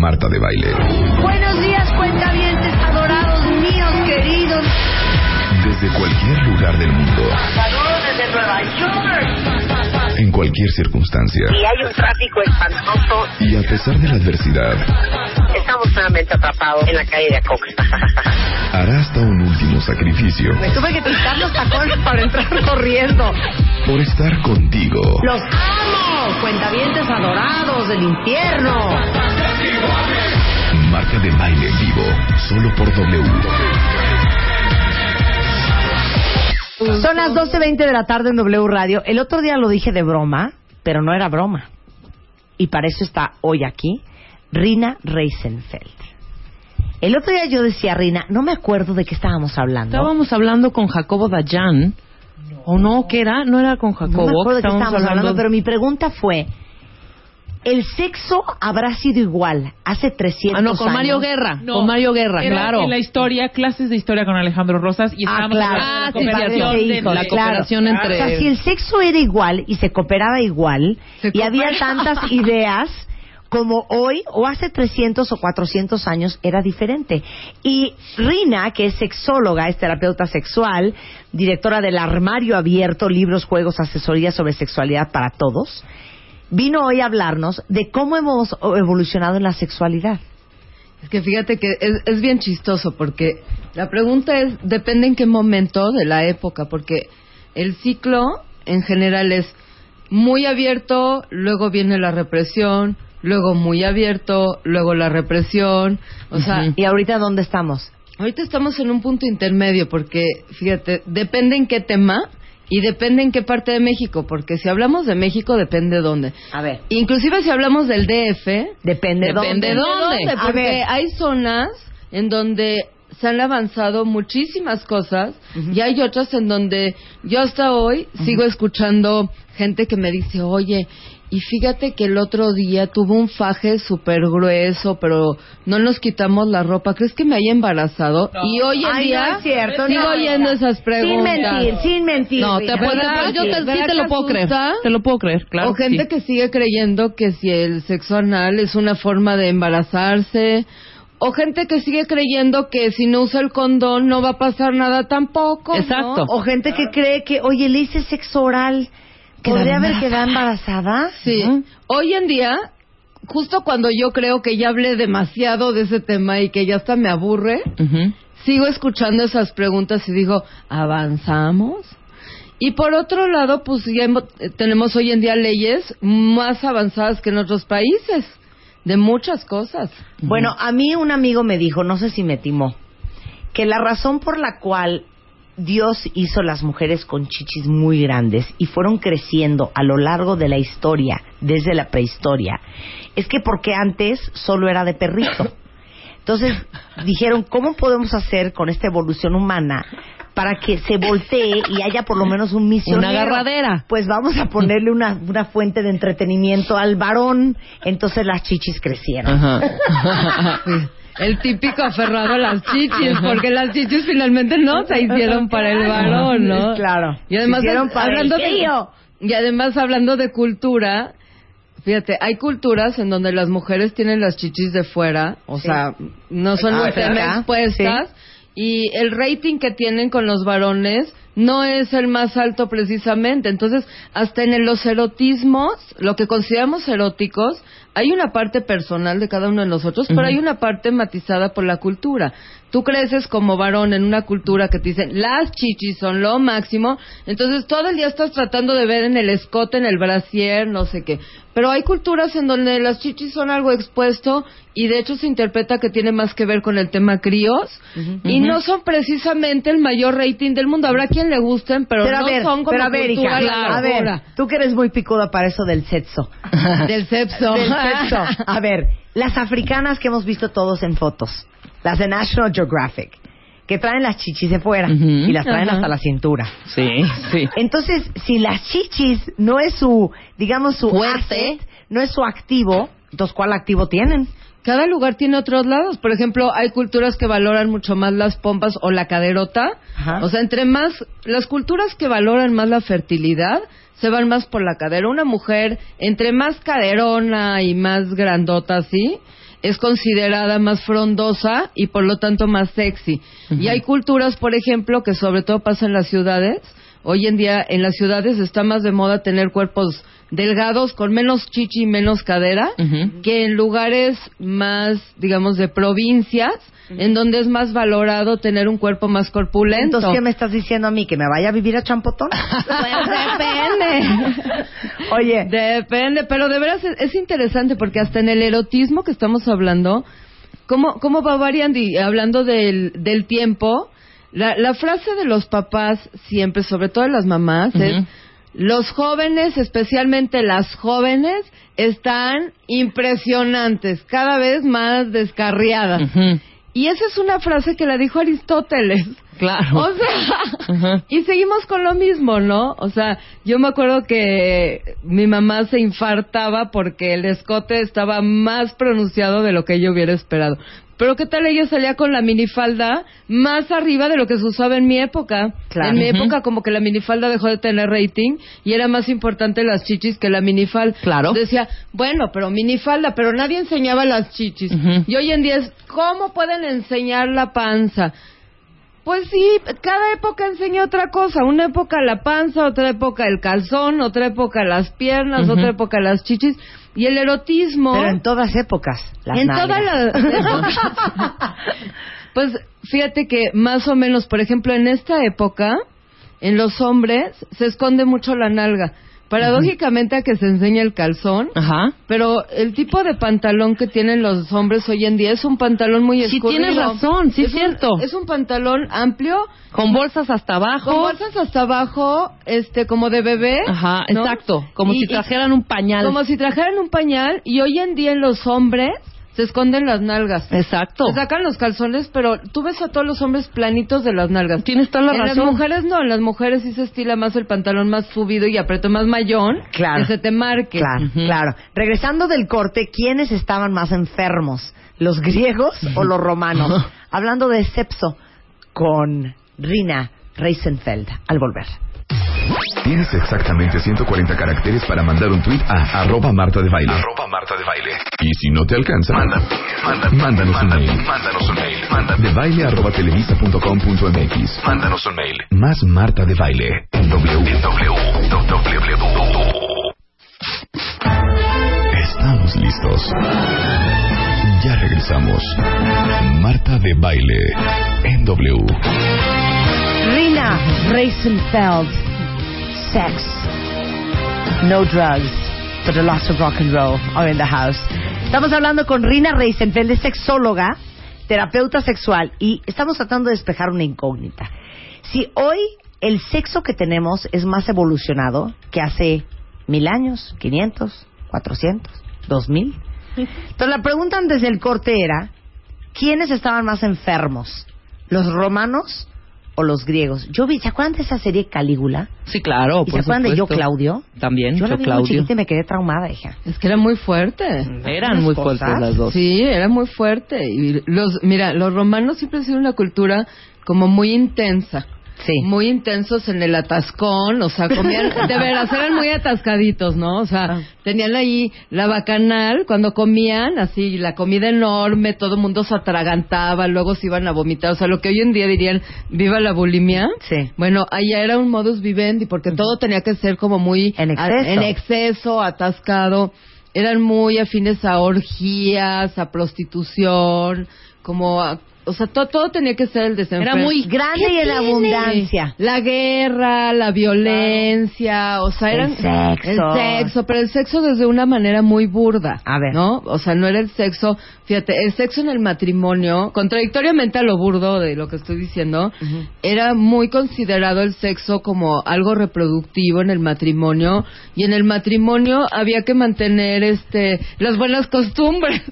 Marta de baile. Buenos días, cuentavientes adorados míos, queridos. Desde cualquier lugar del mundo. Saludos desde Nueva York. En cualquier circunstancia. Y hay un tráfico espantoso. Y a pesar de la adversidad, Estamos nuevamente atrapados en la calle de Acox. hará hasta un último sacrificio Me tuve que quitar los tacones para entrar corriendo. por estar contigo. ¡Los amo! Cuentavientes adorados del infierno. Marta de baile en vivo. Solo por W. Son las 12.20 de la tarde en W Radio. El otro día lo dije de broma, pero no era broma. Y para eso está hoy aquí Rina Reisenfeld. El otro día yo decía, Rina, no me acuerdo de qué estábamos hablando. Estábamos hablando con Jacobo Dayan. ¿O no? ¿Qué era? No era con Jacobo. no me acuerdo de qué estábamos estábamos hablando, pero mi pregunta fue, ¿el sexo habrá sido igual hace 300 Ah, no, con años? Mario Guerra. No, con Mario Guerra, Era claro. En la historia, clases de historia con Alejandro Rosas y Ah, claro. la sí, cooperación de- la cooperación claro. entre- O sea, si el sexo era igual y se cooperaba igual Se y había tantas ideas como hoy o hace 300 o 400 años era diferente. Y Rina, que es sexóloga, es terapeuta sexual, directora del Armario Abierto, libros, juegos, asesorías sobre sexualidad para todos, vino hoy a hablarnos de cómo hemos evolucionado en la sexualidad. Es que fíjate que es, es bien chistoso porque la pregunta es, depende en qué momento de la época, porque el ciclo en general es muy abierto, luego viene la represión, luego muy abierto, luego la represión, o sea, ¿Y ahorita dónde estamos? ahorita estamos en un punto intermedio porque, fíjate, depende en qué tema y depende en qué parte de México, porque si hablamos de México depende dónde. A ver, Inclusive si hablamos del DF, depende, Depende dónde. dónde. A porque ver. hay zonas en donde se han avanzado muchísimas cosas y hay otras en donde yo hasta hoy sigo escuchando gente que me dice, oye, y fíjate que el otro día tuvo un faje súper grueso, pero no nos quitamos la ropa. ¿Crees que me haya embarazado? Y hoy en Ay, día no es cierto, sigo no. oyendo esas preguntas. Sin mentir, sin mentir. No, te puedo, yo te, sí ¿Verdad te lo puedo creer. Te lo puedo creer, claro. o gente sí. que sigue creyendo que si el sexo anal es una forma de embarazarse. O gente que sigue creyendo que si no usa el condón no va a pasar nada tampoco. ¿no? Exacto. O gente que cree que, oye, le hice sexo oral. ¿Podría haber quedado embarazada? Sí. Hoy en día, justo cuando yo creo que ya hablé demasiado de ese tema y que ya hasta me aburre, sigo escuchando esas preguntas y digo, ¿avanzamos? Y por otro lado, pues ya eh, tenemos hoy en día leyes más avanzadas que en otros países, de muchas cosas. Bueno, a mí un amigo me dijo, no sé si me timó, que la razón por la cual Dios hizo las mujeres con chichis muy grandes y fueron creciendo a lo largo de la historia, desde la prehistoria, es que porque antes solo era de perrito. Entonces dijeron, ¿cómo podemos hacer con esta evolución humana para que se voltee y haya por lo menos un misionero? Una agarradera. Pues vamos a ponerle una, una fuente de entretenimiento al varón. Entonces las chichis crecieron. Ajá. El típico aferrado a las chichis, porque las chichis finalmente no se hicieron para el varón, ¿no? Claro. Y además, Se hicieron para hablando el de, tío. y además hablando de cultura, fíjate, hay culturas en donde las mujeres tienen las chichis de fuera, o Sí. sea, no son Ah, expuestas, y el rating que tienen con los varones no es el más alto precisamente. Entonces, hasta en los erotismos, lo que consideramos eróticos, hay una parte personal de cada uno de nosotros, pero hay una parte matizada por la cultura. Tú creces como varón en una cultura que te dicen las chichis son lo máximo, entonces todo el día estás tratando de ver en el escote, en el brasier, no sé qué. Pero hay culturas en donde las chichis son algo expuesto y de hecho se interpreta que tiene más que ver con el tema críos y no son precisamente el mayor rating del mundo. Habrá quien le gusten, pero, no ver, son como pero a ver, cultura hija, a ver, tú que eres muy picuda para eso del sexo. del sexo. Del sexo. A ver, las africanas que hemos visto todos en fotos, las de National Geographic, que traen las chichis de fuera y las traen hasta la cintura. Sí, sí. Entonces, si las chichis no es su, digamos, su Fuerte. asset, no es su activo, entonces, ¿cuál activo tienen? Cada lugar tiene otros lados. Por ejemplo, hay culturas que valoran mucho más las pompas o la caderota. Ajá. O sea, entre más, las culturas que valoran más la fertilidad se van más por la cadera. Una mujer, entre más caderona y más grandota así, es considerada más frondosa y por lo tanto más sexy. Y hay culturas, por ejemplo, que sobre todo pasa en las ciudades. Hoy en día en las ciudades está más de moda tener cuerpos delgados con menos chichi y menos cadera que en lugares más, digamos, de provincias, en donde es más valorado tener un cuerpo más corpulento. Entonces, ¿qué me estás diciendo a mí? ¿Que me vaya a vivir a Champotón? Depende. Oye, Depende, pero de veras es, es interesante porque hasta en el erotismo que estamos hablando, ¿cómo, cómo va variando? Y hablando del, del tiempo, la, la frase de los papás siempre, sobre todo de las mamás, es los jóvenes, especialmente las jóvenes, están impresionantes, cada vez más descarriadas. Y esa es una frase que la dijo Aristóteles. Claro. O sea, y seguimos con lo mismo, ¿no? O sea, yo me acuerdo que mi mamá se infartaba porque el escote estaba más pronunciado de lo que yo hubiera esperado. Pero qué tal ella salía con la minifalda más arriba de lo que se usaba en mi época. Claro. En mi época como que la minifalda dejó de tener rating y era más importante las chichis que la minifalda. Claro. Decía, bueno, pero minifalda, pero nadie enseñaba las chichis. Y hoy en día es, ¿cómo pueden enseñar la panza? Pues sí, cada época enseña otra cosa. Una época la panza, otra época el calzón, otra época las piernas, otra época las chichis. Y el erotismo... pero en todas épocas. Las en todas las pues fíjate que más o menos, por ejemplo, en esta época, en los hombres se esconde mucho la nalga. Paradójicamente a que se enseña el calzón, Ajá. pero el tipo de pantalón que tienen los hombres hoy en día es un pantalón muy Sí, escurrido. tienes razón, sí es cierto. es un pantalón amplio, Con bolsas hasta abajo. con bolsas hasta abajo, este, como de bebé. Ajá, ¿no? exacto. Como Y- si trajeran un pañal. Como si trajeran un pañal y hoy en día en los hombres se esconden las nalgas. Exacto. Se sacan los calzones, pero tú ves a todos los hombres planitos de las nalgas. Tienes toda la en razón. las mujeres no, en las mujeres sí se estila más el pantalón más subido y aprieto más mayón. Claro. Que se te marque. Claro, claro. Regresando del corte, ¿quiénes estaban más enfermos? ¿Los griegos o los romanos? Hablando de sepso con Rina Reisenfeld al volver. Tienes exactamente 140 caracteres para mandar un tweet a arroba Marta de Baile. Arroba Marta de Baile. Y si no te alcanza, manda, manda, mándanos un mail. Mándanos un mail. Manda de baile arroba televisa.com.mx. Mándanos un mail. Más Marta de Baile. En W. En W. W. Estamos listos. Ya regresamos. Marta de Baile. En W. Rina Reisenfeld, sex, no drugs, but a lot of rock and roll are in the house. Estamos hablando con Rina Reisenfeld, sexóloga, terapeuta sexual, y estamos tratando de despejar una incógnita. Si hoy el sexo que tenemos es más evolucionado que hace mil años, 500, 400, 2000. Entonces la pregunta antes del corte era, ¿quiénes estaban más enfermos? ¿Los romanos o los griegos? Yo vi, ¿se acuerdan de esa serie Calígula? Sí, claro. ¿Y se acuerdan de Yo supuesto. Claudio? También, Yo yo, la vi muy Claudio. chiquita y me quedé traumada, hija. Es que era muy fuerte. Eran muy cosas. fuertes las dos. Sí, era muy fuerte. Y los, mira, los romanos siempre han sido una cultura como muy intensa. Sí. Muy intensos en el atascón, o sea, comían, de veras, eran muy atascaditos, ¿no? O sea, Ah. tenían ahí la bacanal, cuando comían, así, la comida enorme, todo el mundo se atragantaba, luego se iban a vomitar, o sea, lo que hoy en día dirían, viva la bulimia. Sí. Bueno, allá era un modus vivendi, porque todo tenía que ser como muy... En a- exceso. en exceso, atascado. Eran muy afines a orgías, a prostitución, como a o sea, to- todo tenía que ser el desenfreno. Era muy Grande y en abundancia. La guerra, la violencia, o sea, El eran sexo. el sexo, pero el sexo desde una manera muy burda. A ver. ¿no? O sea, no era el sexo, fíjate, el sexo en el matrimonio, contradictoriamente a lo burdo de lo que estoy diciendo, era muy considerado el sexo como algo reproductivo en el matrimonio y en el matrimonio había que mantener este las buenas costumbres.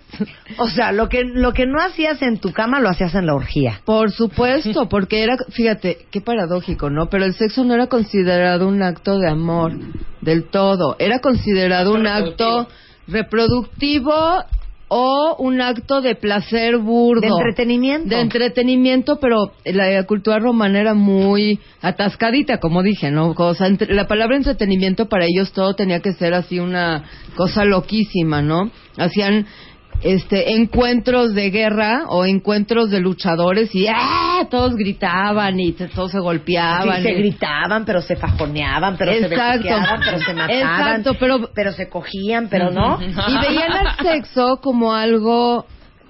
O sea, lo que, lo que no hacías en tu cama lo hacías en la orgía. Por supuesto, porque era, fíjate, qué paradójico, ¿no? Pero el sexo no era considerado un acto de amor del todo, era considerado un acto reproductivo o un acto de placer burdo. De entretenimiento. De entretenimiento, pero la cultura romana era muy atascadita, como dije, ¿no? O sea, entre- la palabra entretenimiento para ellos todo tenía que ser así una cosa loquísima, ¿no? Hacían este encuentros de guerra o encuentros de luchadores y ¡ah! todos gritaban y se- todos se golpeaban. Sí, se y- gritaban, pero se fajoneaban, pero se Exacto. besuqueaban, pero se mataban. Exacto, pero- pero se cogían, pero no. y veían al sexo como algo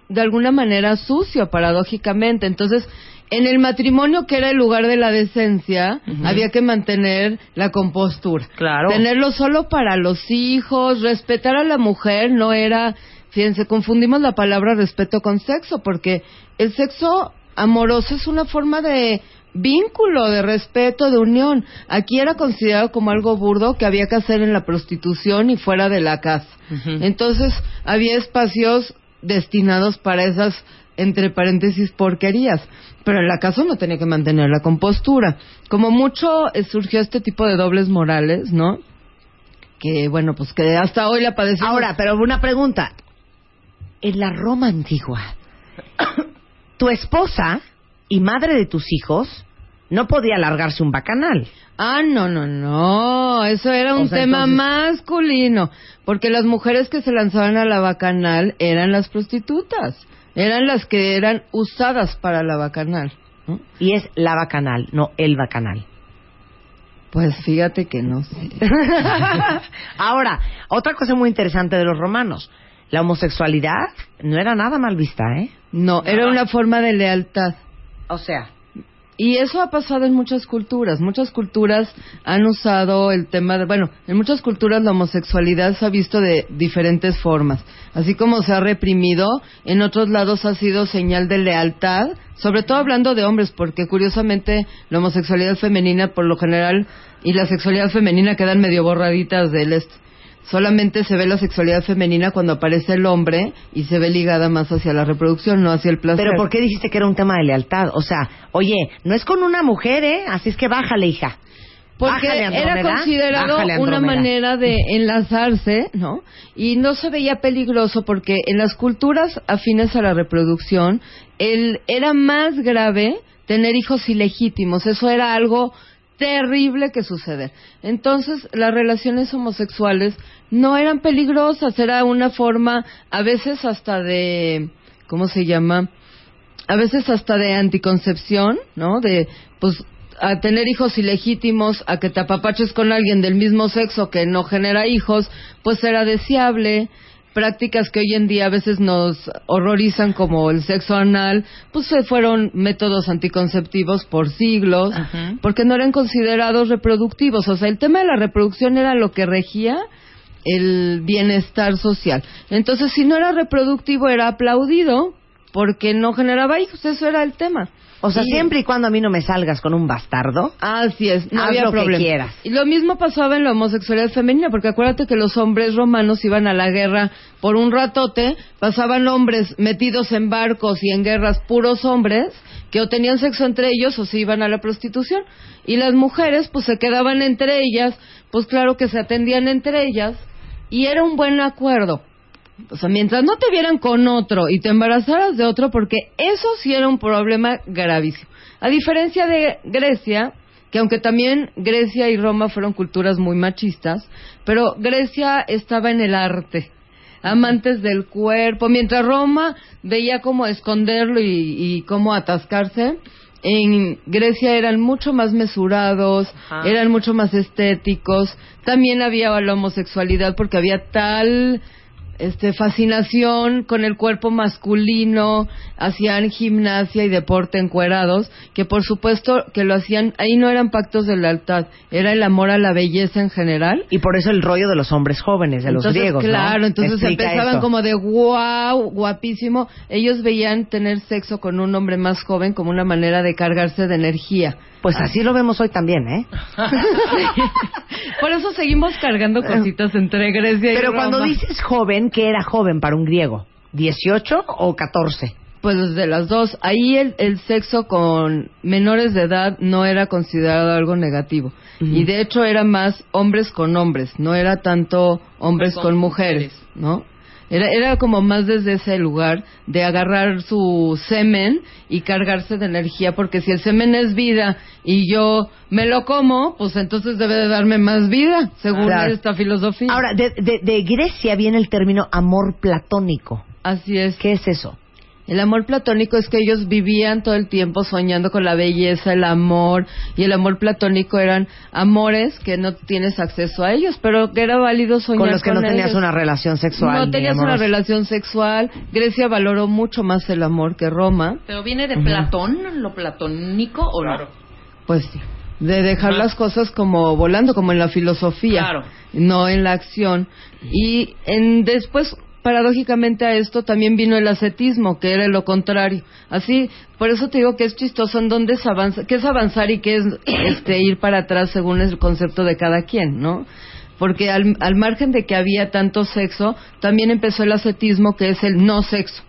de alguna manera sucio, paradójicamente. Entonces, en el matrimonio, que era el lugar de la decencia, había que mantener la compostura. Claro. Tenerlo solo para los hijos, respetar a la mujer no era, fíjense, confundimos la palabra respeto con sexo, porque el sexo amoroso es una forma de vínculo, de respeto, de unión. Aquí era considerado como algo burdo que había que hacer en la prostitución y fuera de la casa. Entonces, había espacios destinados para esas, entre paréntesis, porquerías. Pero en la casa uno tenía que mantener la compostura. Como mucho eh, surgió este tipo de dobles morales, ¿no? Que, bueno, pues que hasta hoy la padecemos. Ahora, pero una pregunta. En la Roma antigua, tu esposa y madre de tus hijos no podía largarse un bacanal. Ah, no, no, no. Eso era un O sea, tema entonces- masculino. Porque las mujeres que se lanzaban a la bacanal eran las prostitutas. Eran las que eran usadas para la bacanal. ¿no? Y es la bacanal, no el bacanal. Pues fíjate que no sé. Ahora, otra cosa muy interesante de los romanos. La homosexualidad no era nada mal vista, ¿eh? No, era una forma de lealtad. O sea, Y eso ha pasado en muchas culturas. Muchas culturas han usado el tema de, bueno, en muchas culturas la homosexualidad se ha visto de diferentes formas. Así como se ha reprimido, en otros lados ha sido señal de lealtad, sobre todo hablando de hombres, porque curiosamente la homosexualidad femenina por lo general y la sexualidad femenina quedan medio borraditas del esto. Solamente se ve la sexualidad femenina cuando aparece el hombre y se ve ligada más hacia la reproducción, no hacia el placer. pero ¿por qué dijiste que era un tema de lealtad? O sea, oye, no es con una mujer, ¿eh? Así es que bájale, hija. Porque Bájale, era considerado Bájale, una manera de enlazarse, ¿no? Y no se veía peligroso porque en las culturas afines a la reproducción el, era más grave tener hijos ilegítimos. Eso era algo terrible que suceder. Entonces, las relaciones homosexuales no eran peligrosas, era una forma a veces hasta de ¿cómo se llama? a veces hasta de anticoncepción, ¿no? De, pues, a tener hijos ilegítimos, a que te apapaches con alguien del mismo sexo que no genera hijos, pues era deseable. Prácticas que hoy en día a veces nos horrorizan como el sexo anal, pues se fueron métodos anticonceptivos por siglos, porque no eran considerados reproductivos. O sea, el tema de la reproducción era lo que regía el bienestar social. Entonces, si no era reproductivo, era aplaudido porque no generaba hijos. Eso era el tema. O sea, siempre y cuando a mí no me salgas con un bastardo. Así es, no Haz había lo que problema. quieras. Y lo mismo pasaba en la homosexualidad femenina, porque acuérdate que los hombres romanos iban a la guerra por un ratote, pasaban hombres metidos en barcos y en guerras puros hombres, que o tenían sexo entre ellos o se iban a la prostitución. Y las mujeres, pues se quedaban entre ellas, pues claro que se atendían entre ellas, y era un buen acuerdo. O sea, mientras no te vieran con otro y te embarazaras de otro, porque eso sí era un problema gravísimo. A diferencia de Grecia, que aunque también Grecia y Roma fueron culturas muy machistas, pero Grecia estaba en el arte, amantes del cuerpo, mientras Roma veía cómo esconderlo y, y cómo atascarse. En Grecia eran mucho más mesurados, Ajá. eran mucho más estéticos. También había la homosexualidad porque había tal este fascinación con el cuerpo masculino, hacían gimnasia y deporte encuerados, que por supuesto que lo hacían, ahí no eran pactos de lealtad, era el amor a la belleza en general. Y por eso el rollo de los hombres jóvenes, de los griegos, ¿no? Claro, entonces empezaban eso. como de wow, guapísimo. Ellos veían tener sexo con un hombre más joven como una manera de cargarse de energía. Pues así lo vemos hoy también, ¿eh? Por eso seguimos cargando cositas entre Grecia y Pero cuando dices joven, ¿qué era joven para un griego? ¿18 o 14? Pues desde las dos. Ahí el, el sexo con menores de edad no era considerado algo negativo. Y de hecho era más hombres con hombres, no era tanto hombres con, mujeres, ¿no? Era, era como más desde ese lugar de agarrar su semen y cargarse de energía, porque si el semen es vida y yo me lo como, pues entonces debe de darme más vida, según Claro. esta filosofía. Ahora, de, de- de Grecia viene el término amor platónico. Así es. ¿Qué es eso? El amor platónico es que ellos vivían todo el tiempo soñando con la belleza, el amor, y el amor platónico eran amores que no tienes acceso a ellos, pero que era válido soñar Con los que no tenías ellos. una relación sexual. No tenías una relación sexual. Grecia valoró mucho más el amor que Roma. ¿Pero viene de Platón, lo platónico o no? Pues sí. De dejar las cosas como volando, como en la filosofía. Claro. No en la acción. Y en después, paradójicamente a esto también vino el ascetismo, que era lo contrario. Así, por eso te digo que es chistoso en dónde es avanza, qué es avanzar y qué es este ir para atrás según el concepto de cada quien, ¿no? Porque al, al margen de que había tanto sexo, también empezó el ascetismo, que es el no sexo.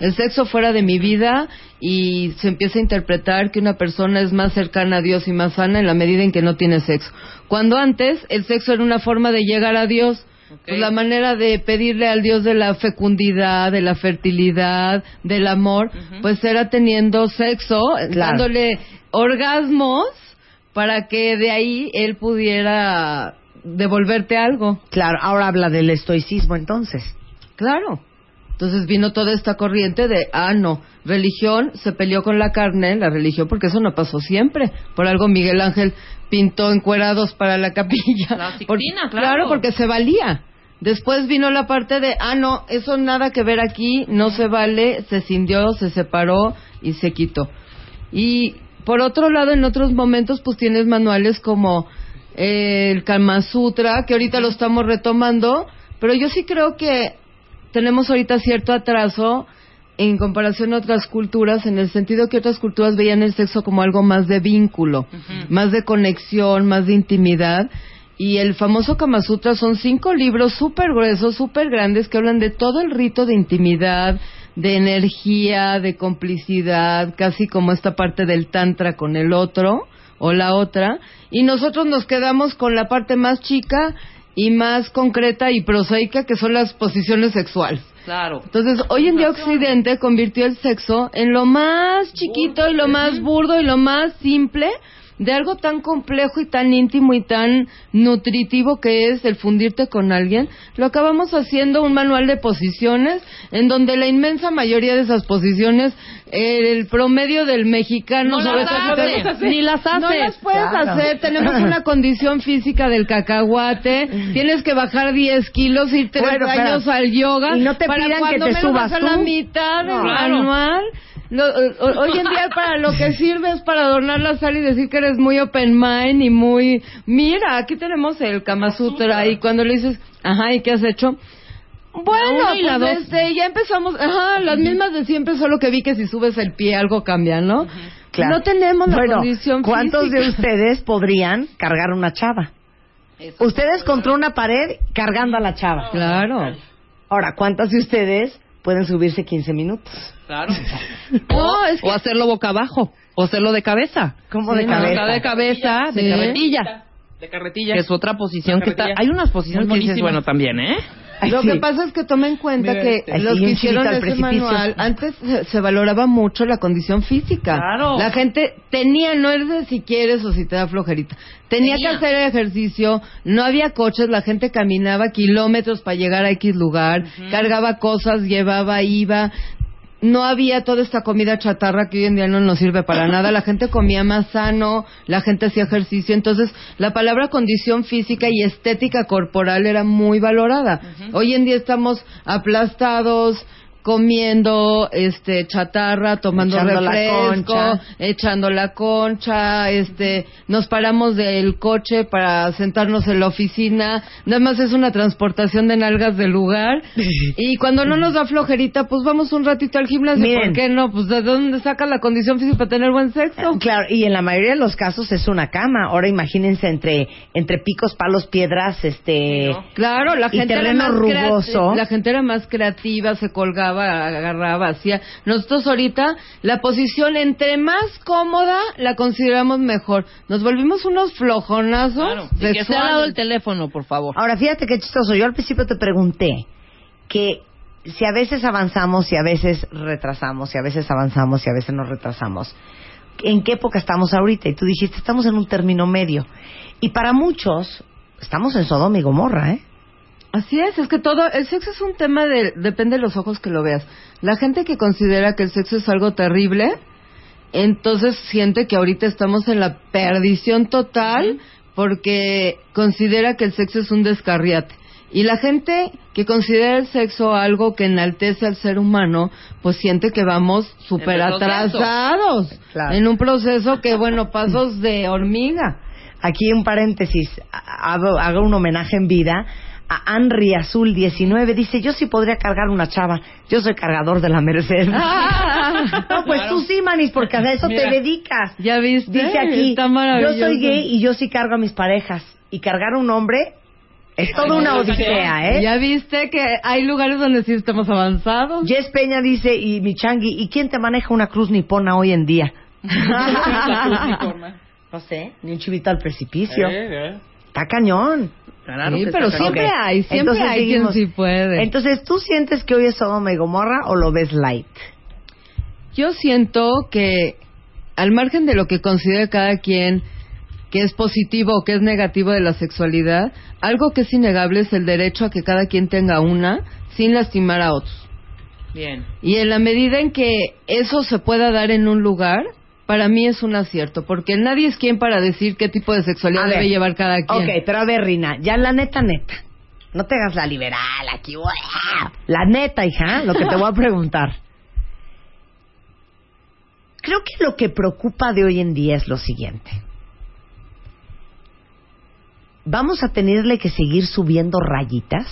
El sexo fuera de mi vida y se empieza a interpretar que una persona es más cercana a Dios y más sana en la medida en que no tiene sexo. Cuando antes el sexo era una forma de llegar a Dios, pues la manera de pedirle al Dios de la fecundidad, de la fertilidad, del amor, pues era teniendo sexo, Claro. dándole orgasmos para que de ahí él pudiera devolverte algo. Claro, ahora habla del estoicismo entonces. Claro. Entonces vino toda esta corriente de, ah, no, religión se peleó con la carne, la religión, porque eso no pasó siempre. Por algo Miguel Ángel pintó encuerados para la capilla. La Sixtina, Por- claro. Claro, porque se valía. Después vino la parte de, ah, no, eso nada que ver aquí, no se vale, se cindió, se separó y se quitó. Y por otro lado, en otros momentos, pues tienes manuales como eh, el Kama Sutra, que ahorita lo estamos retomando, pero yo sí creo que tenemos ahorita cierto atraso en comparación a otras culturas, en el sentido que otras culturas veían el sexo como algo más de vínculo, más de conexión, más de intimidad. Y el famoso Kama Sutra son cinco libros súper gruesos, súper grandes, que hablan de todo el rito de intimidad, de energía, de complicidad, casi como esta parte del Tantra con el otro o la otra. Y nosotros nos quedamos con la parte más chica y más concreta y prosaica, que son las posiciones sexuales. Claro. Entonces, hoy en día Occidente convirtió el sexo en lo más chiquito y lo más burdo y lo más simple de algo tan complejo y tan íntimo y tan nutritivo que es el fundirte con alguien. Lo acabamos haciendo un manual de posiciones en donde la inmensa mayoría de esas posiciones, eh, el promedio del mexicano No sobre las hace. Ni las hace. No las puedes Claro. hacer. Tenemos una condición física del cacahuate. Tienes que bajar 10 kilos, ir tres Bueno, pero- años al yoga. y no te para pidan cuando que te menos subas a la mitad del No. manual. Lo- o- hoy en día para lo que sirve es para adornar la sala y decir que eres muy open mind y muy mira aquí tenemos el Kama Sutra. Y cuando le dices ajá y qué has hecho bueno y pues, este, ya empezamos ajá las mismas de siempre solo que vi que si subes el pie algo cambia no Claro. no tenemos la bueno, condición ¿cuántos física. de ustedes podrían cargar una chava? Ustedes contra una pared cargando a la chava. claro. Ahora, ¿cuántas de ustedes pueden subirse 15 minutos? Claro. no es que O hacerlo boca abajo. O hacerlo de cabeza. ¿Cómo de cabeza? de cabeza De carretilla. De carretilla. Que es otra posición que está... Hay unas posiciones Muy que dices, bueno, también, ¿eh? Ay, Lo sí. que pasa es que toma en cuenta Mira que este. Los que hicieron ese manual, antes se, se valoraba mucho la condición física. Claro. La gente tenía, no es de si quieres o si te da flojerita, tenía, Tenía. que hacer ejercicio, no había coches, la gente caminaba kilómetros para llegar a X lugar, cargaba cosas, llevaba, iba. No había toda esta comida chatarra que hoy en día no nos sirve para nada. La gente comía más sano, la gente hacía ejercicio. Entonces, la palabra condición física y estética corporal era muy valorada. Hoy en día estamos aplastados, comiendo este chatarra, tomando Echando la refresco, concha. echando la concha, este, nos paramos del coche para sentarnos en la oficina, nada más es una transportación de nalgas del lugar y cuando no nos da flojerita, pues vamos un ratito al gimnasio, Miren. ¿por qué no? Pues de dónde saca la condición física para tener buen sexo. Claro, y en la mayoría de los casos es una cama. Ahora imagínense entre entre picos, palos, piedras, este Claro, la Y gente era más rugoso. la gente era más creativa, se colgaba, agarraba, hacía. Nosotros ahorita la posición entre más cómoda la consideramos mejor. Nos volvimos unos flojonazos. Claro. Y que se ha sexuales. dado el teléfono, por favor. Ahora fíjate qué chistoso. Yo al principio te pregunté que si a veces avanzamos y a veces retrasamos, y a veces avanzamos y a veces nos retrasamos. ¿En qué época estamos ahorita? Y tú dijiste, estamos en un término medio. Y para muchos, estamos en Sodoma y Gomorra, ¿eh? Así es, es que todo, el sexo es un tema de, depende de los ojos que lo veas. La gente que considera que el sexo es algo terrible, entonces siente que ahorita estamos en la perdición total porque considera que el sexo es un descarriate. Y la gente que considera el sexo algo que enaltece al ser humano, pues siente que vamos súper atrasados. Claro. En un proceso que, bueno, pasos de hormiga. Aquí un paréntesis, ha- hago, hago un homenaje en vida a Henry Azul 19. Dice, yo sí podría cargar una chava. Yo soy cargador de la Merced. no, pues tú sí, Manis, porque a eso Mira. te dedicas. ¿Ya viste? Dice aquí, Está yo soy gay y yo sí cargo a mis parejas. Y cargar a un hombre es toda una odisea, ¿eh? Ya viste que hay lugares donde sí estamos avanzados. Jess Peña dice, y mi changui, ¿y quién te maneja una cruz nipona hoy en día? no sé, ni un chivito al precipicio. Está cañón. Sí, pero siempre hay, siempre Entonces hay seguimos. quien sí puede. Entonces, ¿tú sientes que hoy es Sodoma y Gomorra o lo ves light? Yo siento que, al margen de lo que considere cada quien que es positivo o que es negativo de la sexualidad, algo que es innegable es el derecho a que cada quien tenga una sin lastimar a otros. Bien. Y en la medida en que eso se pueda dar en un lugar, para mí es un acierto, porque nadie es quien para decir qué tipo de sexualidad debe llevar cada quien. Ok, pero a ver, Rina, ya la neta, neta. No te hagas la liberal aquí. La neta, hija, lo que te voy a preguntar. Creo que lo que preocupa de hoy en día es lo siguiente. Vamos a tenerle que seguir subiendo rayitas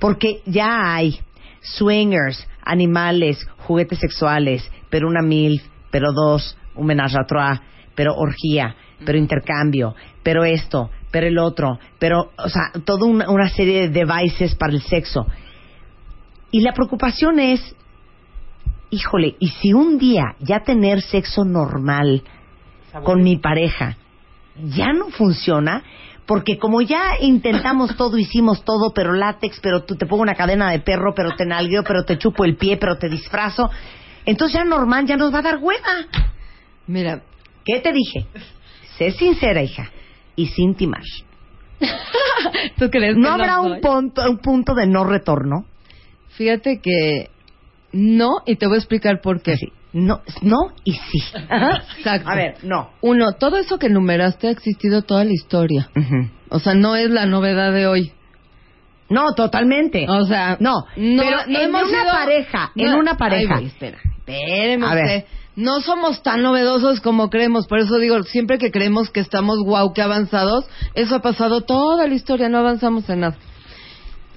porque ya hay swingers, animales, juguetes sexuales, pero una mil, pero dos, un menage à trois, pero orgía, pero intercambio, pero esto, pero el otro, pero, o sea, toda una, una serie de devices para el sexo. Y la preocupación es, híjole, ¿y si un día ya tener sexo normal con mi pareja ya no funciona? Porque como ya intentamos todo, hicimos todo, pero látex, pero tú te pongo una cadena de perro, pero te nalgueo, pero te chupo el pie, pero te disfrazo, entonces ya normal ya nos va a dar hueva. Mira, ¿Qué te dije? Sé sincera, hija, y sin timar. ¿tú crees que ¿No habrá soy? un punto, un punto de no retorno? Fíjate que no, y te voy a explicar por qué. Sí. No, no y sí. Exacto. A ver, no. Uno, todo eso que enumeraste ha existido toda la historia. Ujú. O sea, no es la novedad de hoy. No, totalmente. O sea, no, no, pero no en una sido- pareja, en una pareja. Ay, güey, espera, espéreme A ver. usted. No somos tan novedosos como creemos, por eso digo, siempre que creemos que estamos guau, que avanzados, eso ha pasado toda la historia, no avanzamos en nada.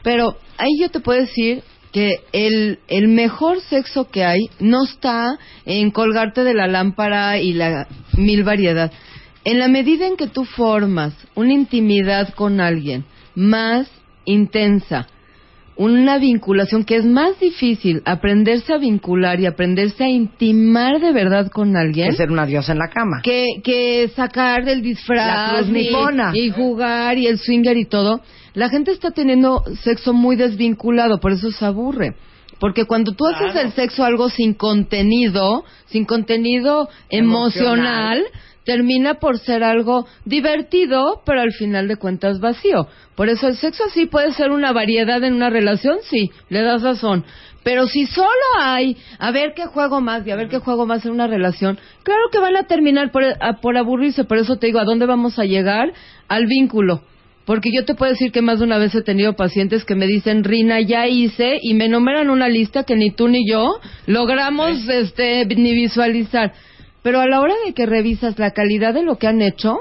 Pero ahí yo te puedo decir que el, el mejor sexo que hay no está en colgarte de la lámpara y la mil variedad. En la medida en que tú formas una intimidad con alguien más intensa, una vinculación que es más difícil aprenderse a vincular y aprenderse a intimar de verdad con alguien Que ser una diosa en la cama. que, que sacar del La disfraz cruz y, y jugar y el swinger y todo, la gente está teniendo sexo muy desvinculado, por eso se aburre. Porque cuando tú haces el sexo algo sin contenido, sin contenido emocional, Emocional. termina por ser algo divertido, pero al final de cuentas vacío. Por eso el sexo sí puede ser una variedad en una relación, sí, le das razón. Pero si solo hay, a ver qué juego más y a ver qué juego más en una relación, claro que van a terminar por, a- por aburrirse. Por eso te digo, ¿a dónde vamos a llegar? Al vínculo. Porque yo te puedo decir que más de una vez he tenido pacientes que me dicen, Rina, ya hice, y me enumeran una lista que ni tú ni yo logramos este, ni visualizar. Pero a la hora de que revisas la calidad de lo que han hecho,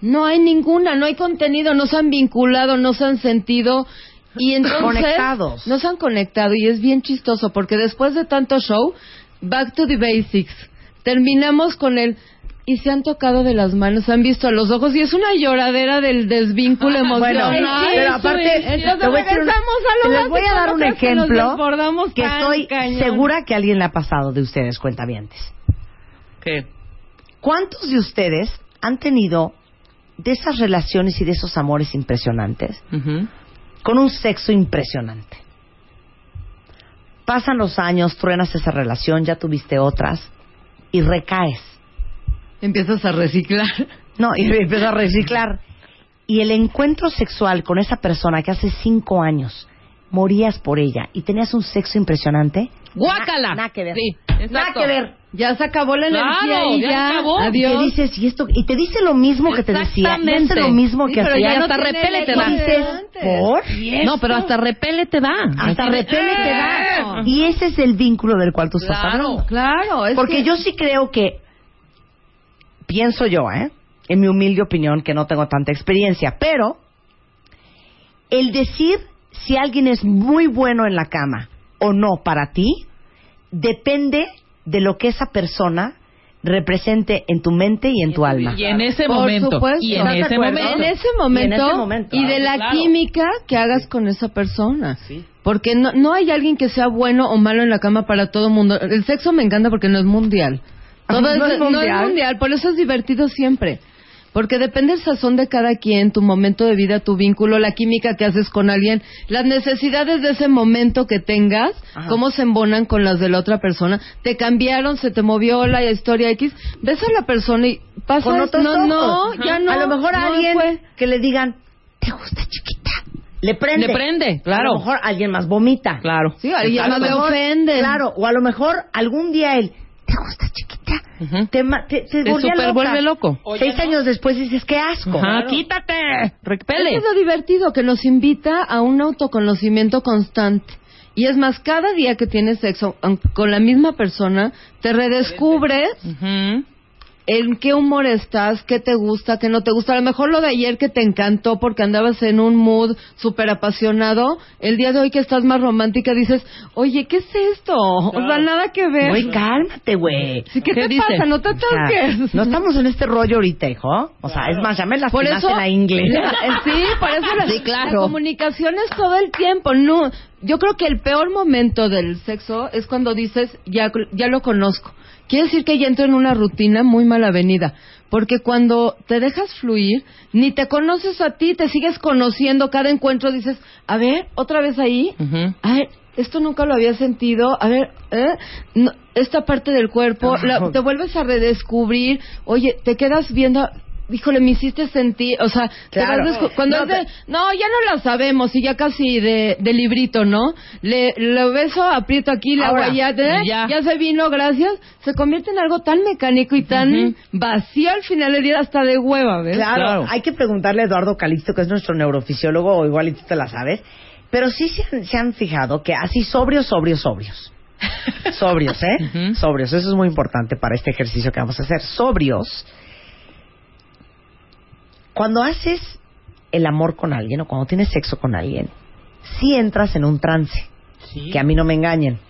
no hay ninguna, no hay contenido, no se han vinculado, no se han sentido y entonces Conectados. no se han conectado y es bien chistoso porque después de tanto show, back to the basics, terminamos con el y se han tocado de las manos, se han visto a los ojos y es una lloradera del desvínculo emocional. Bueno, pero aparte, entonces te voy a decir a les voy a dar ¿no un ejemplo que estoy cañón? segura que alguien le ha pasado de ustedes, cuentavientes. ¿Qué? ¿Cuántos de ustedes han tenido de esas relaciones y de esos amores impresionantes con un sexo impresionante? Pasan los años, truenas esa relación, ya tuviste otras y recaes. Empiezas a reciclar. No, y empiezas a reciclar. Y el encuentro sexual con esa persona que hace cinco años morías por ella y tenías un sexo impresionante. ¡Guácala! Na- nada que ver. Sí, Nada que ver. Ya se acabó la Claro, energía y ya ya, acabó. adiós. Que dices, y esto, y te dice lo mismo que te decía, y hace Exactamente. lo mismo Sí, que pero hacía. ya no hasta tiene repele el te da. dices. ¿por? No, pero hasta repele te da. Hasta Así repele te da. Y ese es el vínculo del cual tú estás Claro. hablando. Claro, es Porque que- yo sí creo que, pienso yo, ¿eh? En mi humilde opinión, que no tengo tanta experiencia, pero el decir si alguien es muy bueno en la cama o no para ti, depende de lo que esa persona represente en tu mente y en tu alma. Y en ese Por momento. supuesto. Y en ¿Estás de ese momento. En ese momento. Y en ese momento. y de la Claro. química que hagas con esa persona. Porque no, no hay alguien que sea bueno o malo en la cama para todo el mundo. El sexo me encanta porque no es mundial. Todo ¿No es, es mundial? mundial, por eso es divertido siempre. Porque depende el sazón de cada quien, tu momento de vida, tu vínculo, la química que haces con alguien, las necesidades de ese momento que tengas, Ajá. cómo se embonan con las de la otra persona. Te cambiaron, se te movió la historia X. Ves a la persona y pasa Con otros no, no, ya no. A lo mejor a no alguien fue. que le digan, ¿te gusta chiquita? Le prende. Le prende, A claro. lo mejor alguien más vomita. Claro. Sí, alguien A más le ofenden. Claro, o a lo mejor algún día él, ¿te gusta chiquita? Te, ma- te, te Te volvía super loca. vuelve loco. Seis años después dices, qué asco. Ajá, quítate. Repele. Es lo divertido, que nos invita a un autoconocimiento constante. Y es más, cada día que tienes sexo con la misma persona, te redescubres. En qué humor estás, qué te gusta, qué no te gusta. A lo mejor lo de ayer que te encantó porque andabas en un mood súper apasionado, el día de hoy que estás más romántica dices, oye, ¿qué es esto? O sea, nada que ver. Güey, cálmate, güey. Sí, ¿Qué, ¿Qué te dice? pasa? No te O sea, toques. no estamos en este rollo ahorita, hijo. O sea, es más, ya me Por eso, la inglés. sí, por eso la, Sí, claro. la comunicación es todo el tiempo. No, yo creo que el peor momento del sexo es cuando dices ya, ya lo conozco. Quiere decir que ya entro en una rutina muy mal avenida. Porque cuando te dejas fluir, ni te conoces a ti, te sigues conociendo. Cada encuentro dices, a ver, otra vez ahí. A ver, esto nunca lo había sentido. A ver, ¿eh? No, esta parte del cuerpo, la- te vuelves a redescubrir. Oye, te quedas viendo. Híjole, me hiciste sentir, o sea, te vas cuando No, es de, te- no, ya no la sabemos y ya casi de, de librito, ¿no? Le, lo beso, aprieto aquí, la Ahora, ya, ¿eh? ya. ya se vino, gracias, se convierte en algo tan mecánico y tan vacío al final del día hasta de hueva, ¿ves? Claro, Claro. hay que preguntarle a Eduardo Calixto, que es nuestro neurofisiólogo, o igual y tú te la sabes. Pero sí se han, se han fijado que así sobrios, sobrios, sobrios. sobrios, ¿eh? Sobrios, eso es muy importante para este ejercicio que vamos a hacer. Sobrios. Cuando haces el amor con alguien o cuando tienes sexo con alguien, sí entras en un trance. Sí. Que a mí no me engañen.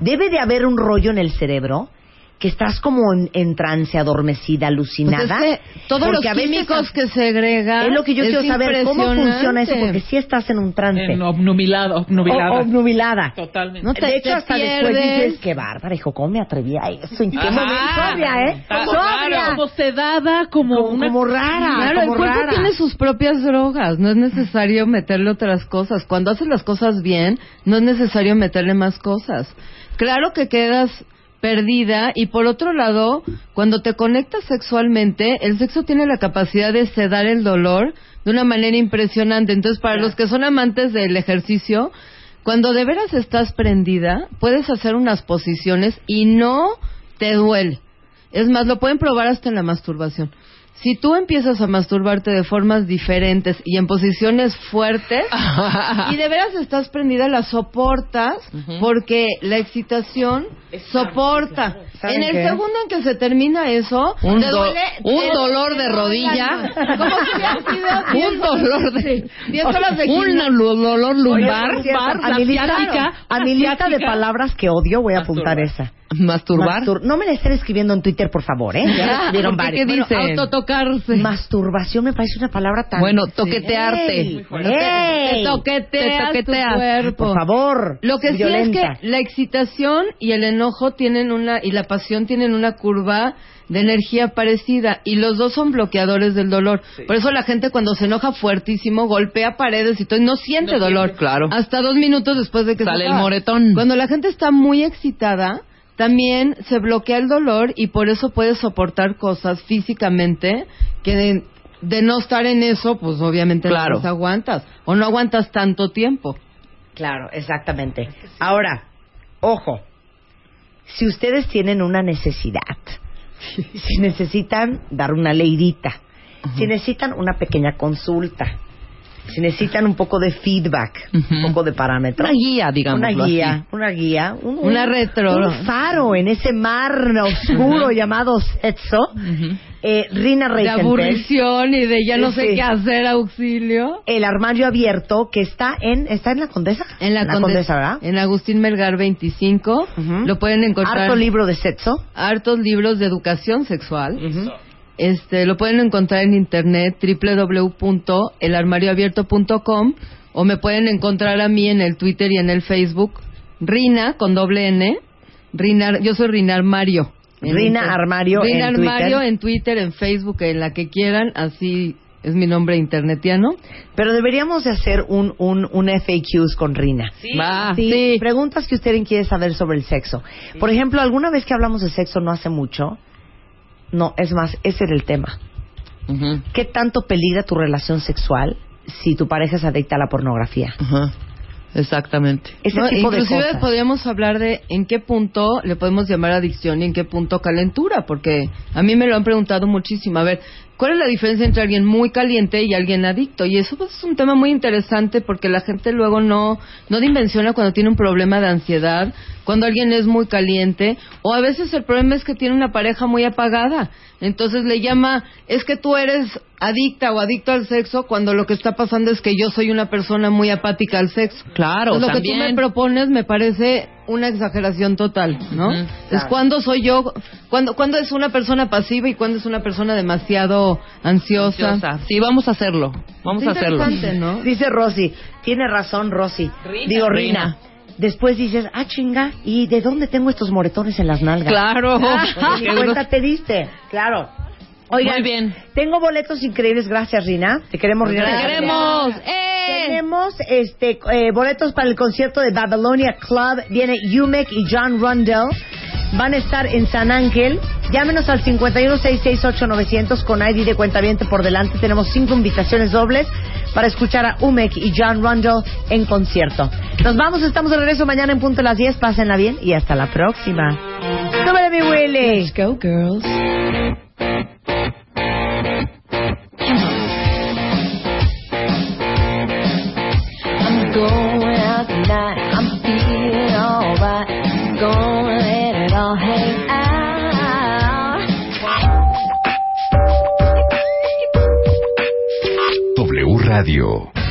Debe de haber un rollo en el cerebro que estás como en, en trance, adormecida, alucinada. Pues es que todos Porque los químicos que segregan. Es lo que yo quiero saber, ¿cómo funciona eso? Porque si estás en un trance. En obnubilado, obnubilada. O- obnubilada. Totalmente. No te- de hecho, hasta después dices, qué bárbara, hijo, ¿cómo me atreví a eso? ¿En qué Ajá. momento? Sobria, ¿eh? Sobria. Como sedada, como, Como, una... como rara, Claro, el como cuerpo rara. tiene sus propias drogas, no es necesario meterle otras cosas. Cuando haces las cosas bien, no es necesario meterle más cosas. Claro que quedas perdida y por otro lado, cuando te conectas sexualmente, el sexo tiene la capacidad de sedar el dolor de una manera impresionante. Entonces, para los que son amantes del ejercicio, cuando de veras estás prendida, puedes hacer unas posiciones y no te duele. Es más, lo pueden probar hasta en la masturbación. Si tú empiezas a masturbarte de formas diferentes y en posiciones fuertes, y de veras estás prendida, la soportas porque la excitación soporta. ¿Saben En el qué? segundo en que se termina eso, Un, te do- duele, un te- dolor de rodilla. Como si sido un dolor de. diez horas de un dolor Oye, lumbar. a mi lista, lista de palabras que odio voy a apuntar esa. Masturbar. Mastur- no me la estén escribiendo en Twitter, por favor, ¿eh? Ya la escribieron ¿por qué qué Bueno, dicen? autotocarse. Masturbación me parece una palabra tan... Bueno, toquetearte. ¡Ey! Te toqueteas, Te tu cuerpo. Por favor. Lo que sí es que la excitación y el enojo tienen una y la pasión tienen una curva de energía parecida y los dos son bloqueadores del dolor. Por eso la gente cuando se enoja fuertísimo golpea paredes y todo y no siente No dolor. siente. Claro. Hasta dos minutos después de que se Sale el acaba. moretón. Cuando la gente está muy excitada también se bloquea el dolor y por eso puede soportar cosas físicamente que de, de no estar en eso, pues obviamente Claro. no las aguantas o no aguantas tanto tiempo. Claro, exactamente. Ahora, ojo, si ustedes tienen una necesidad, si necesitan dar una leidita, si necesitan una pequeña consulta, si necesitan un poco de feedback, un Ujú. poco de parámetros, Una guía, digamos. una guía, una guía, un, un- Una retro. un faro en ese mar oscuro llamado sexo. Eh, Rina de Reichenfeld, aburrición y de ya no sé Sí. qué hacer, auxilio. el armario abierto que está en está en la Condesa, En la, Conde- Condesa, ¿verdad? En Agustín Melgar 25. Ujú. Lo pueden encontrar. Harto libro de sexo. hartos libros de educación sexual. Este, lo pueden encontrar en internet www.elarmarioabierto.com o me pueden encontrar a mí en el Twitter y en el Facebook Rina con doble N. Rina, yo soy Rina Mario. En Rina Inter- Armario Rina en Twitter. Armario en Twitter, en Facebook, en la que quieran, así es mi nombre internetiano. Pero deberíamos de hacer un, un, un FAQs con Rina. Va. Sí, Preguntas que usted quiere saber sobre el sexo. Por ejemplo, alguna vez que hablamos de sexo no hace mucho, no, es más, ese era el tema. ¿Qué tanto peligra tu relación sexual si tu pareja es adicta a la pornografía? Exactamente. Ese No, tipo de inclusive cosas. podríamos hablar de en qué punto le podemos llamar adicción y en qué punto calentura, porque a mí me lo han preguntado muchísimo. A ver, ¿cuál es la diferencia entre alguien muy caliente y alguien adicto? Y eso pues, es un tema muy interesante porque la gente luego no, no dimensiona cuando tiene un problema de ansiedad, cuando alguien es muy caliente, o a veces el problema es que tiene una pareja muy apagada. Entonces le llama, es que tú eres adicta o adicto al sexo cuando lo que está pasando es que yo soy una persona muy apática al sexo. Claro, Pues lo que tú también. me propones me parece una exageración total, ¿no? Es cuando soy yo, cuando, cuando es una persona pasiva y cuando es una persona demasiado ansiosa. Ansiosa. Sí, vamos a hacerlo. Vamos a hacerlo. ¿no? Dice Rosy, tiene razón Rosy. Digo, Rina. Rina. Después dices, ah, chinga, ¿y de dónde tengo estos moretones en las nalgas? Claro. Ni cuenta te diste, claro. Oigan, Muy bien. tengo boletos increíbles, gracias Rina. Te queremos, Rina. Te queremos. ¡Eh! Tenemos este eh, boletos para el concierto de Babylonia Club. Viene Yumek y John Rundell. Van a estar en San Ángel. Llámenos al 51668-900 con ID de cuentaviente por delante. Tenemos cinco invitaciones dobles para escuchar a Umek y John Rundell en concierto. Nos vamos, estamos de regreso mañana en punto a las 10. Pásenla bien y hasta la próxima. ¡Súbele, mi Willy! Let's go, girls. I'm going Radio